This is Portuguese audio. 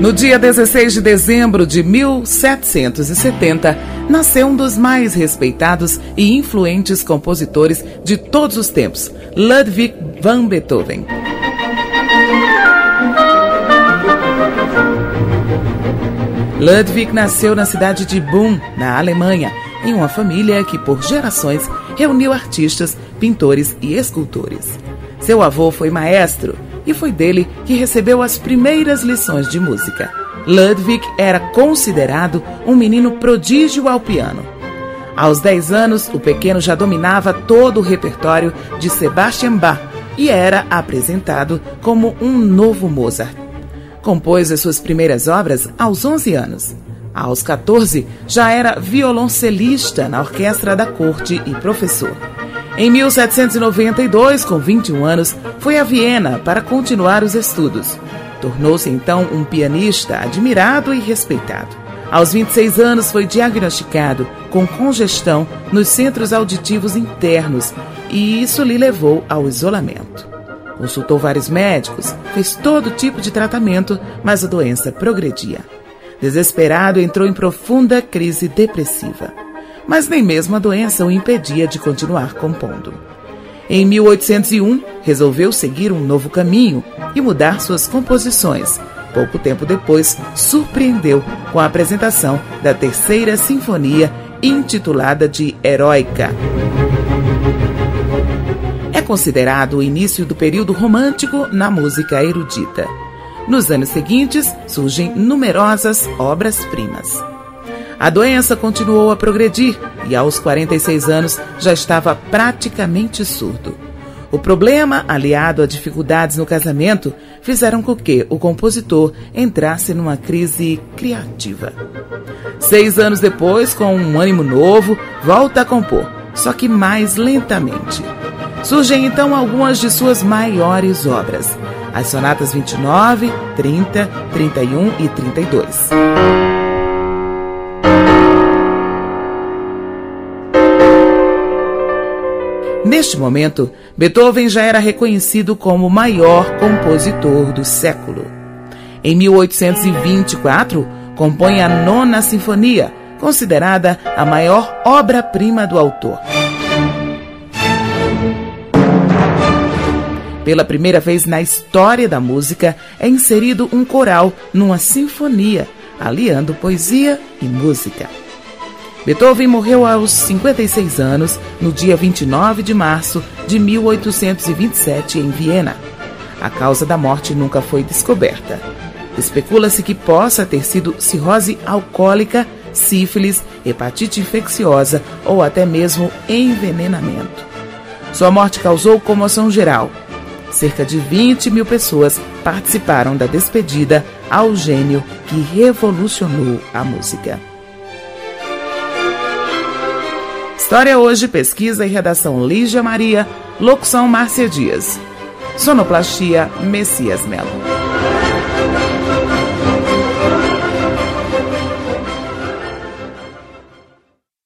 No dia 16 de dezembro de 1770, nasceu um dos mais respeitados e influentes compositores de todos os tempos, Ludwig van Beethoven. Ludwig nasceu na cidade de Bonn, na Alemanha, em uma família que, por gerações, reuniu artistas, pintores e escultores. Seu avô foi maestro e foi dele que recebeu as primeiras lições de música. Ludwig era considerado um menino prodígio ao piano. Aos 10 anos, o pequeno já dominava todo o repertório de Sebastian Bach e era apresentado como um novo Mozart. Compôs as suas primeiras obras aos 11 anos. Aos 14, já era violoncelista na orquestra da corte e professor. Em 1792, com 21 anos, foi a Viena para continuar os estudos. Tornou-se então um pianista admirado e respeitado. Aos 26 anos, foi diagnosticado com congestão nos centros auditivos internos e isso lhe levou ao isolamento. Consultou vários médicos, fez todo tipo de tratamento, mas a doença progredia. Desesperado, entrou em profunda crise depressiva mas nem mesmo a doença o impedia de continuar compondo. Em 1801, resolveu seguir um novo caminho e mudar suas composições. Pouco tempo depois, surpreendeu com a apresentação da Terceira Sinfonia, intitulada de Heróica. É considerado o início do período romântico na música erudita. Nos anos seguintes, surgem numerosas obras-primas. A doença continuou a progredir e, aos 46 anos, já estava praticamente surdo. O problema, aliado a dificuldades no casamento, fizeram com que o compositor entrasse numa crise criativa. Seis anos depois, com um ânimo novo, volta a compor, só que mais lentamente. Surgem então algumas de suas maiores obras: as sonatas 29, 30, 31 e 32. Neste momento, Beethoven já era reconhecido como o maior compositor do século. Em 1824, compõe a Nona Sinfonia, considerada a maior obra-prima do autor. Pela primeira vez na história da música, é inserido um coral numa sinfonia, aliando poesia e música. Beethoven morreu aos 56 anos, no dia 29 de março de 1827, em Viena. A causa da morte nunca foi descoberta. Especula-se que possa ter sido cirrose alcoólica, sífilis, hepatite infecciosa ou até mesmo envenenamento. Sua morte causou comoção geral. Cerca de 20 mil pessoas participaram da despedida ao gênio que revolucionou a música. História hoje, pesquisa e redação Lígia Maria, locução Márcia Dias. Sonoplastia Messias Melo.